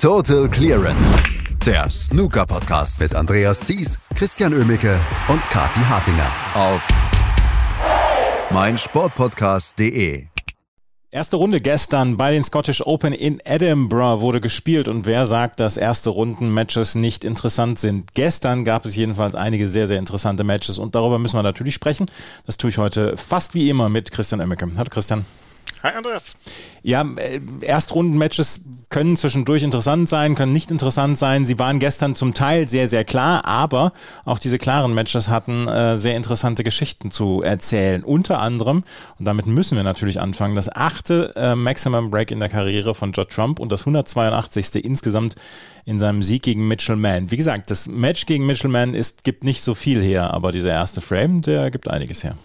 Total Clearance. Der Snooker Podcast mit Andreas Thies, Christian Ömicke und Kati Hartinger auf meinsportpodcast.de. Erste Runde gestern bei den Scottish Open in Edinburgh wurde gespielt und wer sagt, dass erste Runden Matches nicht interessant sind? Gestern gab es jedenfalls einige sehr, sehr interessante Matches und darüber müssen wir natürlich sprechen. Das tue ich heute fast wie immer mit Christian Emmeke. Hallo Christian. Hi Andreas. Ja, äh, Erstrundenmatches können zwischendurch interessant sein, können nicht interessant sein. Sie waren gestern zum Teil sehr, sehr klar, aber auch diese klaren Matches hatten äh, sehr interessante Geschichten zu erzählen. Unter anderem, und damit müssen wir natürlich anfangen, das achte äh, Maximum Break in der Karriere von Judd Trump und das 182. insgesamt in seinem Sieg gegen Mitchell Mann. Wie gesagt, das Match gegen Mitchell Mann ist, gibt nicht so viel her, aber dieser erste Frame, der gibt einiges her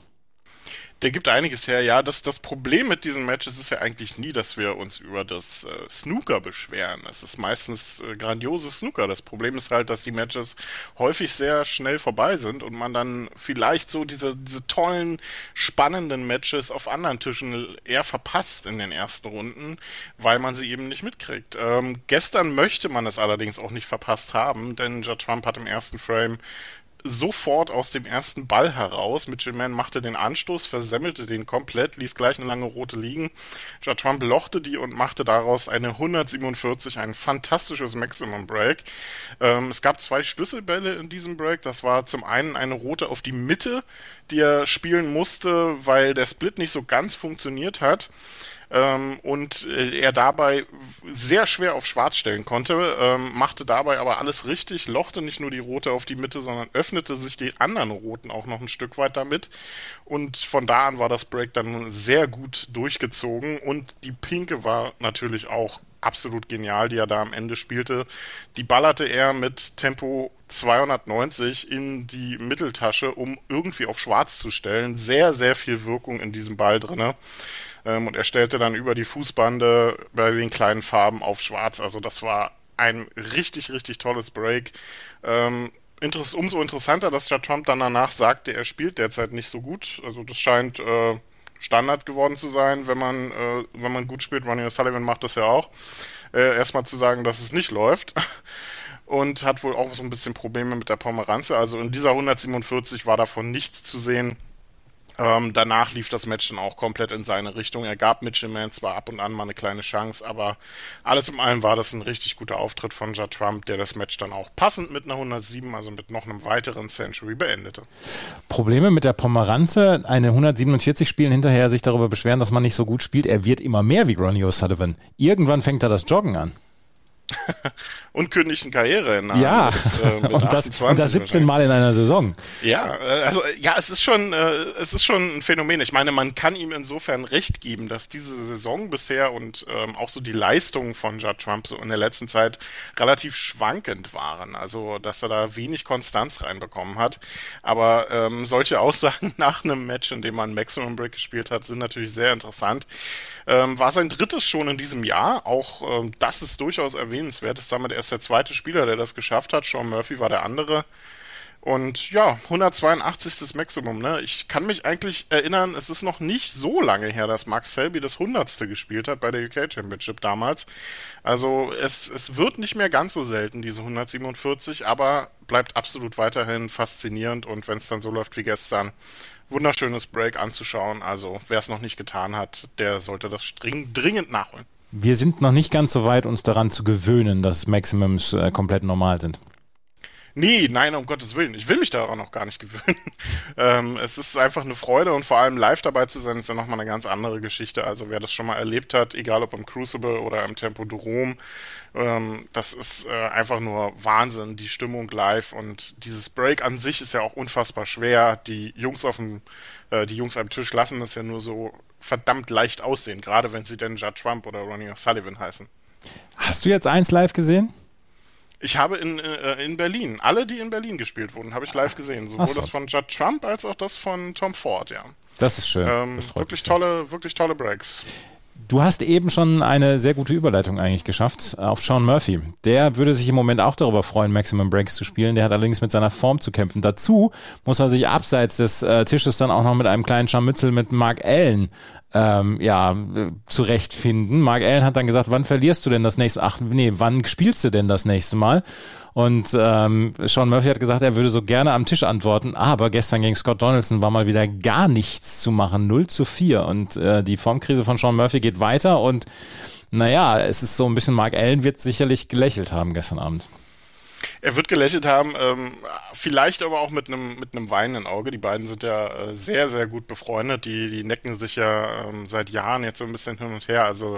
der gibt einiges her. Ja, das, das Problem mit diesen Matches ist ja eigentlich nie, dass wir uns über das äh, Snooker beschweren. Es ist meistens äh, grandioses Snooker. Das Problem ist halt, dass die Matches häufig sehr schnell vorbei sind und man dann vielleicht so diese, diese tollen, spannenden Matches auf anderen Tischen eher verpasst in den ersten Runden, weil man sie eben nicht mitkriegt. Ähm, gestern möchte man es allerdings auch nicht verpasst haben, denn Ja Trump hat im ersten Frame sofort aus dem ersten Ball heraus. Mitchell Mann machte den Anstoß, versemmelte den komplett, ließ gleich eine lange rote liegen. Jatwan lochte die und machte daraus eine 147, ein fantastisches Maximum Break. Ähm, es gab zwei Schlüsselbälle in diesem Break. Das war zum einen eine rote auf die Mitte, die er spielen musste, weil der Split nicht so ganz funktioniert hat ähm, und äh, er dabei sehr schwer auf Schwarz stellen konnte, ähm, machte dabei aber alles richtig, lochte nicht nur die rote auf die Mitte, sondern öffnete sich die anderen roten auch noch ein Stück weit damit. Und von da an war das Break dann sehr gut durchgezogen. Und die pinke war natürlich auch absolut genial, die er da am Ende spielte. Die ballerte er mit Tempo 290 in die Mitteltasche, um irgendwie auf Schwarz zu stellen. Sehr, sehr viel Wirkung in diesem Ball drinne. Ähm, und er stellte dann über die Fußbande bei den kleinen Farben auf Schwarz. Also das war ein richtig, richtig tolles Break. Ähm, umso interessanter, dass der Trump dann danach sagte, er spielt derzeit nicht so gut. Also das scheint äh, Standard geworden zu sein, wenn man, äh, wenn man gut spielt. Ronnie O'Sullivan macht das ja auch. Äh, erstmal zu sagen, dass es nicht läuft. Und hat wohl auch so ein bisschen Probleme mit der Pomeranze. Also in dieser 147 war davon nichts zu sehen. Ähm, danach lief das Match dann auch komplett in seine Richtung. Er gab Mitchell Mann zwar ab und an mal eine kleine Chance, aber alles in allem war das ein richtig guter Auftritt von Ja Trump, der das Match dann auch passend mit einer 107, also mit noch einem weiteren Century beendete. Probleme mit der Pomeranze, eine 147 spielen hinterher sich darüber beschweren, dass man nicht so gut spielt. Er wird immer mehr wie Ronnie O'Sullivan. Irgendwann fängt er das Joggen an. Unkündigten Karriere in Ja, mit, äh, und, das, und das 17 Mal in einer Saison. Ja, äh, also ja, es ist schon, äh, es ist schon ein Phänomen. Ich meine, man kann ihm insofern recht geben, dass diese Saison bisher und ähm, auch so die Leistungen von Judd Trump so in der letzten Zeit relativ schwankend waren. Also, dass er da wenig Konstanz reinbekommen hat. Aber ähm, solche Aussagen nach einem Match, in dem man Maximum Break gespielt hat, sind natürlich sehr interessant. Ähm, war sein drittes schon in diesem Jahr. Auch ähm, das ist durchaus erwähnenswert. Ist damit erst der zweite Spieler, der das geschafft hat. Sean Murphy war der andere. Und ja, 182. Maximum, ne? Ich kann mich eigentlich erinnern, es ist noch nicht so lange her, dass Max Selby das 100. gespielt hat bei der UK Championship damals. Also es, es wird nicht mehr ganz so selten, diese 147, aber bleibt absolut weiterhin faszinierend und wenn es dann so läuft wie gestern, wunderschönes Break anzuschauen. Also wer es noch nicht getan hat, der sollte das dringend nachholen. Wir sind noch nicht ganz so weit, uns daran zu gewöhnen, dass Maximums äh, komplett normal sind. Nee, nein, um Gottes Willen. Ich will mich daran auch gar nicht gewöhnen. ähm, es ist einfach eine Freude und vor allem live dabei zu sein, ist ja nochmal eine ganz andere Geschichte. Also wer das schon mal erlebt hat, egal ob im Crucible oder im Tempo de Rome, ähm, das ist äh, einfach nur Wahnsinn, die Stimmung live und dieses Break an sich ist ja auch unfassbar schwer. Die Jungs auf dem, äh, die Jungs am Tisch lassen das ja nur so verdammt leicht aussehen, gerade wenn sie denn Judd Trump oder Ronnie O'Sullivan heißen. Hast du jetzt eins live gesehen? Ich habe in, äh, in Berlin, alle, die in Berlin gespielt wurden, habe ich live gesehen. Sowohl so. das von Judd Trump als auch das von Tom Ford, ja. Das ist schön. Ähm, wirklich tolle, wirklich tolle Breaks. Du hast eben schon eine sehr gute Überleitung eigentlich geschafft auf Sean Murphy. Der würde sich im Moment auch darüber freuen, Maximum Breaks zu spielen. Der hat allerdings mit seiner Form zu kämpfen. Dazu muss er sich abseits des äh, Tisches dann auch noch mit einem kleinen Scharmützel mit Mark Allen ähm, ja, zurechtfinden. Mark Allen hat dann gesagt, wann verlierst du denn das nächste, ach nee, wann spielst du denn das nächste Mal? Und ähm, Sean Murphy hat gesagt, er würde so gerne am Tisch antworten, aber gestern gegen Scott Donaldson war mal wieder gar nichts zu machen, 0 zu 4. Und äh, die Formkrise von Sean Murphy geht weiter und naja, es ist so ein bisschen, Mark Allen wird sicherlich gelächelt haben gestern Abend. Er wird gelächelt haben, ähm, vielleicht aber auch mit einem mit einem weinenden Auge. Die beiden sind ja äh, sehr, sehr gut befreundet. Die, die necken sich ja ähm, seit Jahren jetzt so ein bisschen hin und her. Also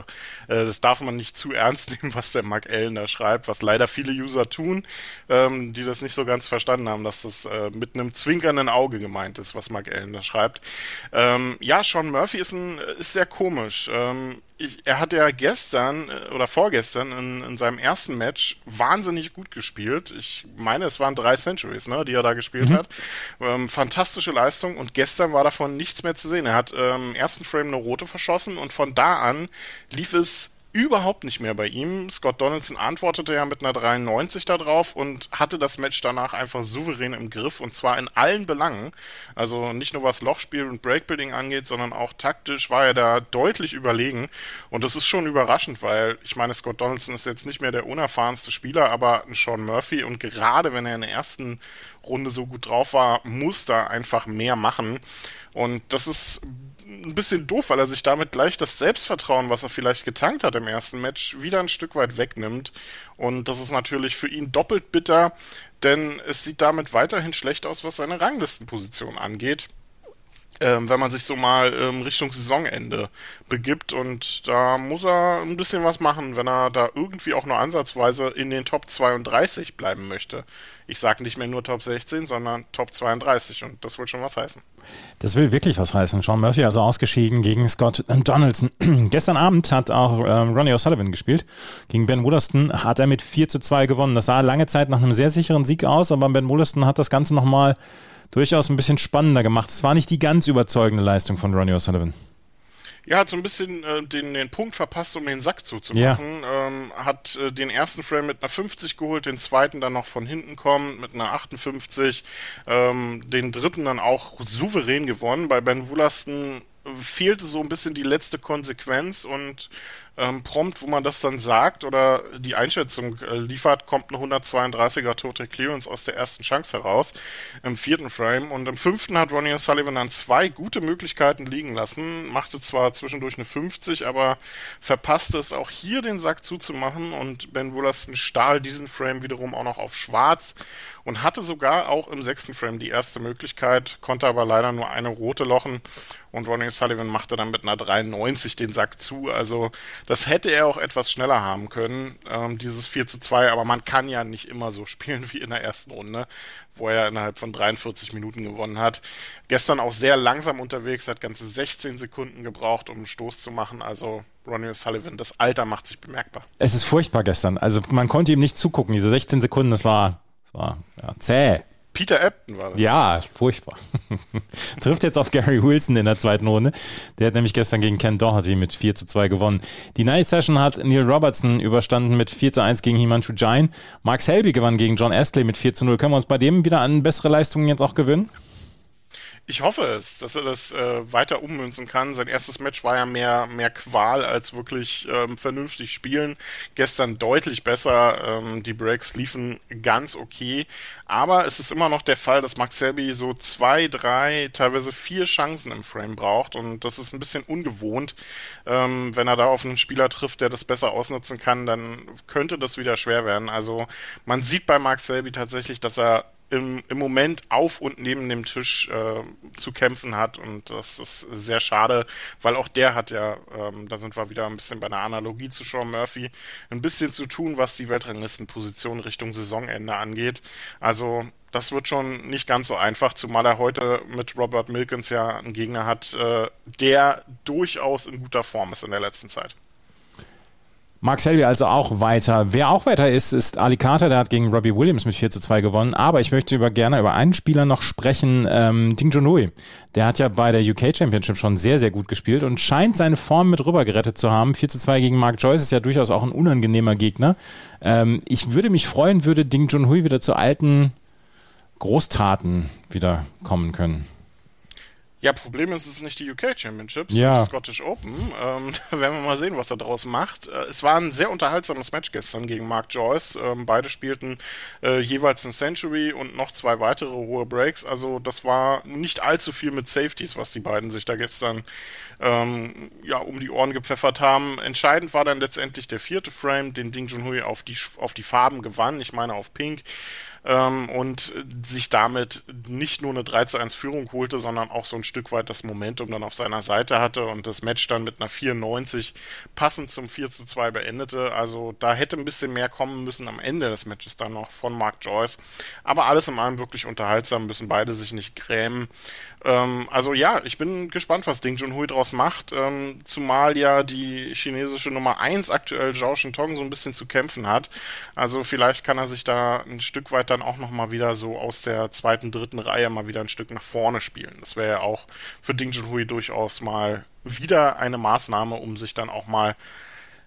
äh, das darf man nicht zu ernst nehmen, was der Mark Allen da schreibt, was leider viele User tun, ähm, die das nicht so ganz verstanden haben, dass das äh, mit einem zwinkernden Auge gemeint ist, was Mark Allen da schreibt. Ähm, ja, Sean Murphy ist, ein, ist sehr komisch. Ich, er hat ja gestern äh, oder vorgestern in, in, seinem ersten Match wahnsinnig gut gespielt. Ich meine, es waren drei Centuries, ne, die er da gespielt mhm. hat. Ähm, fantastische Leistung und gestern war davon nichts mehr zu sehen. Er hat ähm, im ersten Frame eine rote verschossen und von da an lief es überhaupt nicht mehr bei ihm. Scott Donaldson antwortete ja mit einer 93 darauf und hatte das Match danach einfach souverän im Griff und zwar in allen Belangen. Also nicht nur was Lochspiel und Breakbuilding angeht, sondern auch taktisch war er da deutlich überlegen und das ist schon überraschend, weil ich meine, Scott Donaldson ist jetzt nicht mehr der unerfahrenste Spieler, aber ein Sean Murphy und gerade wenn er in der ersten Runde so gut drauf war, muss da einfach mehr machen und das ist ein bisschen doof, weil er sich damit gleich das Selbstvertrauen, was er vielleicht getankt hat im ersten Match, wieder ein Stück weit wegnimmt. Und das ist natürlich für ihn doppelt bitter, denn es sieht damit weiterhin schlecht aus, was seine Ranglistenposition angeht ähm, wenn man sich so mal ähm, Richtung Saisonende begibt. Und da muss er ein bisschen was machen, wenn er da irgendwie auch nur ansatzweise in den Top 32 bleiben möchte. Ich sage nicht mehr nur Top 16, sondern Top 32 und das will schon was heißen. Das will wirklich was heißen. Sean Murphy also ausgeschieden gegen Scott Donaldson. Gestern Abend hat auch ähm, Ronnie O'Sullivan gespielt. Gegen Ben Wollaston hat er mit 4 zu 2 gewonnen. Das sah lange Zeit nach einem sehr sicheren Sieg aus, aber Ben Wollaston hat das Ganze nochmal durchaus ein bisschen spannender gemacht. Es war nicht die ganz überzeugende Leistung von Ronnie O'Sullivan. Ja, hat so ein bisschen äh, den, den Punkt verpasst, um den Sack zuzumachen. Ja. Ähm, hat äh, den ersten Frame mit einer 50 geholt, den zweiten dann noch von hinten kommen mit einer 58, ähm, den dritten dann auch souverän gewonnen. Bei Ben Wulasten fehlte so ein bisschen die letzte Konsequenz und ähm, prompt, wo man das dann sagt oder die Einschätzung äh, liefert, kommt eine 132er Total Clearance aus der ersten Chance heraus im vierten Frame. Und im fünften hat Ronnie O'Sullivan dann zwei gute Möglichkeiten liegen lassen, machte zwar zwischendurch eine 50, aber verpasste es auch hier den Sack zuzumachen. Und Ben Wollaston stahl diesen Frame wiederum auch noch auf schwarz und hatte sogar auch im sechsten Frame die erste Möglichkeit, konnte aber leider nur eine rote lochen. Und Ronnie Sullivan machte dann mit einer 93 den Sack zu. Also das hätte er auch etwas schneller haben können, ähm, dieses 4 zu 2, aber man kann ja nicht immer so spielen wie in der ersten Runde, wo er innerhalb von 43 Minuten gewonnen hat. Gestern auch sehr langsam unterwegs, hat ganze 16 Sekunden gebraucht, um einen Stoß zu machen. Also Ronnie Sullivan, das Alter macht sich bemerkbar. Es ist furchtbar gestern. Also man konnte ihm nicht zugucken. Diese 16 Sekunden, das war das war ja, zäh. Peter Ebton war das. Ja, furchtbar. Trifft jetzt auf Gary Wilson in der zweiten Runde. Der hat nämlich gestern gegen Ken Doherty mit 4 zu 2 gewonnen. Die Night Session hat Neil Robertson überstanden mit 4 zu 1 gegen Himanshu Jain. Mark Selby gewann gegen John Astley mit 4 zu 0. Können wir uns bei dem wieder an bessere Leistungen jetzt auch gewöhnen? Ich hoffe es, dass er das äh, weiter ummünzen kann. Sein erstes Match war ja mehr, mehr Qual als wirklich ähm, vernünftig spielen. Gestern deutlich besser. Ähm, die Breaks liefen ganz okay. Aber es ist immer noch der Fall, dass Max Selby so zwei, drei, teilweise vier Chancen im Frame braucht. Und das ist ein bisschen ungewohnt. Ähm, wenn er da auf einen Spieler trifft, der das besser ausnutzen kann, dann könnte das wieder schwer werden. Also man sieht bei Max Selby tatsächlich, dass er im, im Moment auf und neben dem Tisch äh, zu kämpfen hat und das ist sehr schade, weil auch der hat ja, ähm, da sind wir wieder ein bisschen bei einer Analogie zu Sean Murphy, ein bisschen zu tun, was die Weltranglistenposition Richtung Saisonende angeht. Also das wird schon nicht ganz so einfach, zumal er heute mit Robert Milkins ja einen Gegner hat, äh, der durchaus in guter Form ist in der letzten Zeit. Mark Selby also auch weiter. Wer auch weiter ist, ist Ali Carter, der hat gegen Robbie Williams mit 4 zu 2 gewonnen. Aber ich möchte über, gerne über einen Spieler noch sprechen, ähm, Ding Junhui. Der hat ja bei der UK Championship schon sehr, sehr gut gespielt und scheint seine Form mit rüber gerettet zu haben. 4 zu 2 gegen Mark Joyce ist ja durchaus auch ein unangenehmer Gegner. Ähm, ich würde mich freuen, würde Ding Junhui wieder zu alten Großtaten wieder kommen können. Ja, Problem ist, es ist nicht die UK Championships, ja. die Scottish Open. Ähm, da werden wir mal sehen, was er daraus macht. Äh, es war ein sehr unterhaltsames Match gestern gegen Mark Joyce. Ähm, beide spielten äh, jeweils ein Century und noch zwei weitere hohe Breaks. Also das war nicht allzu viel mit Safeties, was die beiden sich da gestern ähm, ja, um die Ohren gepfeffert haben. Entscheidend war dann letztendlich der vierte Frame, den Ding Junhui auf die, auf die Farben gewann. Ich meine auf Pink ähm, und sich damit nicht nur eine 3 zu 1 Führung holte, sondern auch so ein Stück weit das Momentum dann auf seiner Seite hatte und das Match dann mit einer 94 passend zum 4 zu 2 beendete. Also da hätte ein bisschen mehr kommen müssen am Ende des Matches dann noch von Mark Joyce. Aber alles in allem wirklich unterhaltsam, müssen beide sich nicht grämen. Ähm, also ja, ich bin gespannt, was Ding Junhui draus macht, ähm, zumal ja die chinesische Nummer 1 aktuell Zhao Shintong so ein bisschen zu kämpfen hat. Also vielleicht kann er sich da ein Stück weit dann auch nochmal wieder so aus der zweiten, dritten Reihe mal wieder ein Stück nach vorne spielen. Das wäre ja auch für Ding Junhui durchaus mal wieder eine Maßnahme, um sich dann auch mal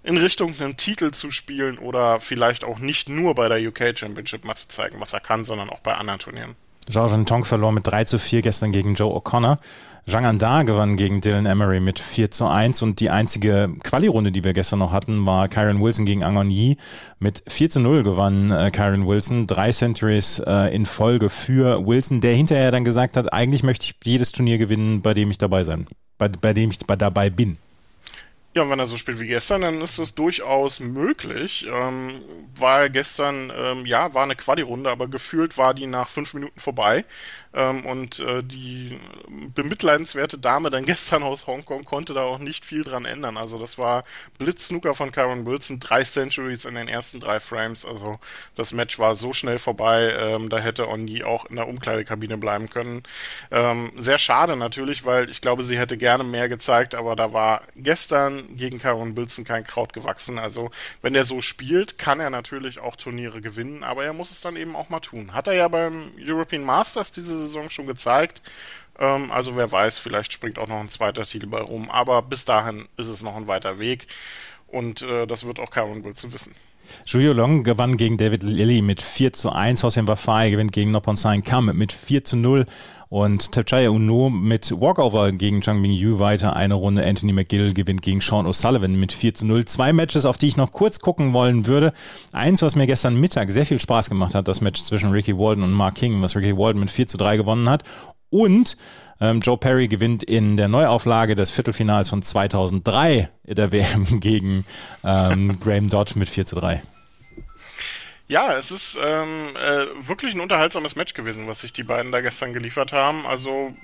in Richtung einen Titel zu spielen oder vielleicht auch nicht nur bei der UK Championship mal zu zeigen, was er kann, sondern auch bei anderen Turnieren. Zhao Tong verlor mit 3 zu 4 gestern gegen Joe O'Connor. Zhang Anda gewann gegen Dylan Emery mit 4 zu 1 und die einzige Quali-Runde, die wir gestern noch hatten, war Kyron Wilson gegen Angon Yi. Mit 4 zu 0 gewann äh, Kyron Wilson. Drei Centuries äh, in Folge für Wilson, der hinterher dann gesagt hat, eigentlich möchte ich jedes Turnier gewinnen, bei dem ich dabei sein, bei, bei dem ich dabei bin. Ja, und wenn er so spielt wie gestern, dann ist das durchaus möglich. Ähm, war gestern, ähm, ja, war eine Quali-Runde, aber gefühlt war die nach fünf Minuten vorbei. Ähm, und äh, die bemitleidenswerte Dame dann gestern aus Hongkong konnte da auch nicht viel dran ändern. Also das war Blitz-Snooker von Kyron Wilson, drei Centuries in den ersten drei Frames. Also das Match war so schnell vorbei, ähm, da hätte Oni auch in der Umkleidekabine bleiben können. Ähm, sehr schade natürlich, weil ich glaube, sie hätte gerne mehr gezeigt, aber da war gestern gegen Kyron Wilson kein Kraut gewachsen. Also wenn er so spielt, kann er natürlich auch Turniere gewinnen, aber er muss es dann eben auch mal tun. Hat er ja beim European Masters diese Saison schon gezeigt. Ähm, also wer weiß, vielleicht springt auch noch ein zweiter Titel bei rum. Aber bis dahin ist es noch ein weiter Weg. Und äh, das wird auch Cameron Wilson wissen. Julio Long gewann gegen David Lilly mit 4 zu 1. Hossein Wafai gewinnt gegen Nopon Sain Kam mit 4 zu 0. Und Tapchaya Uno mit Walkover gegen Chang Ming Yu weiter eine Runde. Anthony McGill gewinnt gegen Sean O'Sullivan mit 4 zu 0. Zwei Matches, auf die ich noch kurz gucken wollen würde. Eins, was mir gestern Mittag sehr viel Spaß gemacht hat, das Match zwischen Ricky Walden und Mark King, was Ricky Walden mit 4 zu 3 gewonnen hat. Und ähm, Joe Perry gewinnt in der Neuauflage des Viertelfinals von 2003 der WM gegen ähm, Graham Dodd mit 4 zu 3. Ja, es ist ähm, äh, wirklich ein unterhaltsames Match gewesen, was sich die beiden da gestern geliefert haben. Also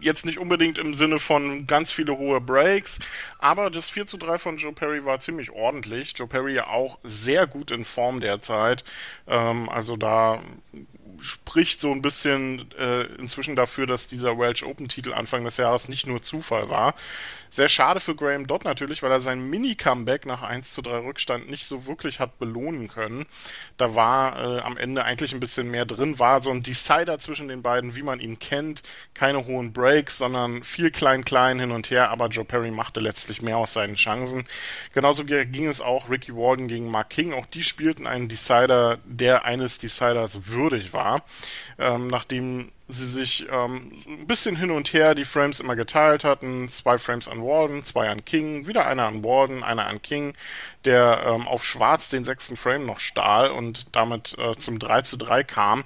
jetzt nicht unbedingt im Sinne von ganz viele hohe Breaks, aber das 4 zu 3 von Joe Perry war ziemlich ordentlich. Joe Perry ja auch sehr gut in Form derzeit. Ähm, also da spricht so ein bisschen äh, inzwischen dafür, dass dieser Welsh Open Titel Anfang des Jahres nicht nur Zufall war. Sehr schade für Graham Dodd natürlich, weil er sein Mini-Comeback nach 1 zu 3 Rückstand nicht so wirklich hat belohnen können. Da war äh, am Ende eigentlich ein bisschen mehr drin, war so ein Decider zwischen den beiden, wie man ihn kennt. Keine hohen Breaks, sondern viel klein-klein hin und her, aber Joe Perry machte letztlich mehr aus seinen Chancen. Genauso ging es auch Ricky Walden gegen Mark King. Auch die spielten einen Decider, der eines Deciders würdig war. Ähm, nachdem sie sich ähm, ein bisschen hin und her die Frames immer geteilt hatten. Zwei Frames an Warden, zwei an King, wieder einer an Warden, einer an King, der ähm, auf Schwarz den sechsten Frame noch stahl und damit äh, zum 3 zu 3 kam,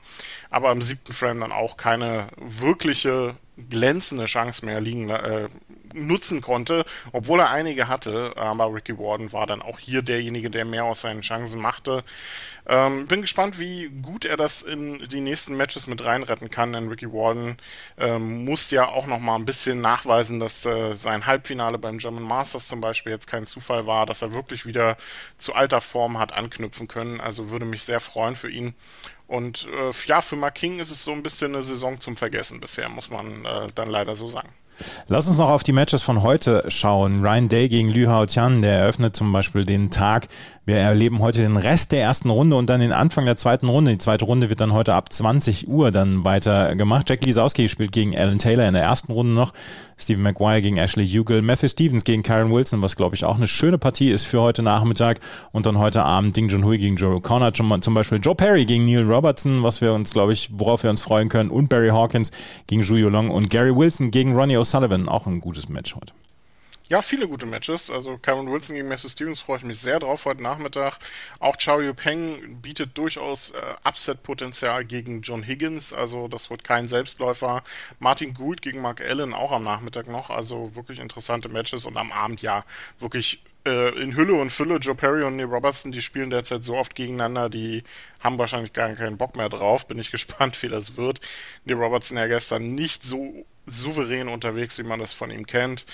aber im siebten Frame dann auch keine wirkliche glänzende Chance mehr liegen äh, nutzen konnte, obwohl er einige hatte. Aber Ricky Warden war dann auch hier derjenige, der mehr aus seinen Chancen machte. Ähm, bin gespannt, wie gut er das in die nächsten Matches mit reinretten kann, denn Ricky Warden ähm, muss ja auch noch mal ein bisschen nachweisen, dass äh, sein Halbfinale beim German Masters zum Beispiel jetzt kein Zufall war, dass er wirklich wieder zu alter Form hat anknüpfen können. Also würde mich sehr freuen für ihn. Und äh, ja, für Mark King ist es so ein bisschen eine Saison zum Vergessen bisher, muss man äh, dann leider so sagen. Lass uns noch auf die Matches von heute schauen. Ryan Day gegen Liu Hao Tian, der eröffnet zum Beispiel den Tag wir erleben heute den Rest der ersten Runde und dann den Anfang der zweiten Runde. Die zweite Runde wird dann heute ab 20 Uhr dann weiter gemacht. Jack Lisowski spielt gegen Alan Taylor in der ersten Runde noch. Stephen Maguire gegen Ashley Hugel. Matthew Stevens gegen Karen Wilson, was glaube ich auch eine schöne Partie ist für heute Nachmittag. Und dann heute Abend Ding Junhui gegen Joe O'Connor. Zum Beispiel Joe Perry gegen Neil Robertson, was wir uns, glaube ich, worauf wir uns freuen können. Und Barry Hawkins gegen Zhu Long und Gary Wilson gegen Ronnie O'Sullivan Sullivan, auch ein gutes Match heute. Ja, viele gute Matches. Also Cameron Wilson gegen Matthew Stevens freue ich mich sehr drauf heute Nachmittag. Auch Chao Yu Peng bietet durchaus äh, Upset-Potenzial gegen John Higgins. Also das wird kein Selbstläufer. Martin Gould gegen Mark Allen auch am Nachmittag noch. Also wirklich interessante Matches und am Abend ja wirklich äh, in Hülle und Fülle. Joe Perry und Neil Robertson, die spielen derzeit so oft gegeneinander, die haben wahrscheinlich gar keinen Bock mehr drauf. Bin ich gespannt, wie das wird. Neil Robertson ja gestern nicht so souverän unterwegs, wie man das von ihm kennt.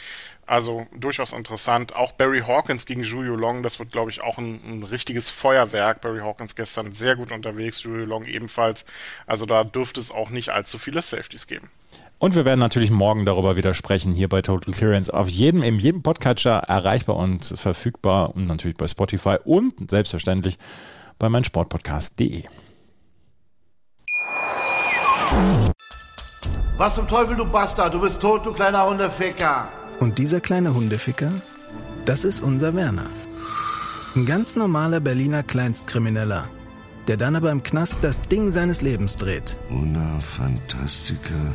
Also durchaus interessant. Auch Barry Hawkins gegen Julio Long, das wird, glaube ich, auch ein, ein, richtiges Feuerwerk. Barry Hawkins gestern sehr gut unterwegs, Julio Long ebenfalls. Also da dürfte es auch nicht allzu viele Safeties geben. Und wir werden natürlich morgen darüber wieder sprechen, hier bei Total Clearance. Auf jedem, in jedem Podcatcher erreichbar und verfügbar und natürlich bei Spotify und selbstverständlich bei meinsportpodcast.de. Was zum Teufel, du Bastard? Du bist tot, du kleiner Hundeficker. Und dieser kleine Hundeficker, das ist unser Werner. Ein ganz normaler Berliner Kleinstkrimineller, der dann aber im Knast das Ding seines Lebens dreht. Una Fantastica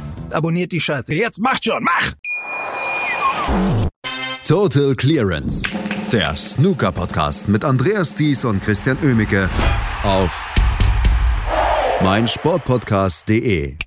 Abonniert die Scheiße. Jetzt macht schon, mach! Total Clearance. Der Snooker-Podcast mit Andreas Thies und Christian Ömicke auf meinsportpodcast.de.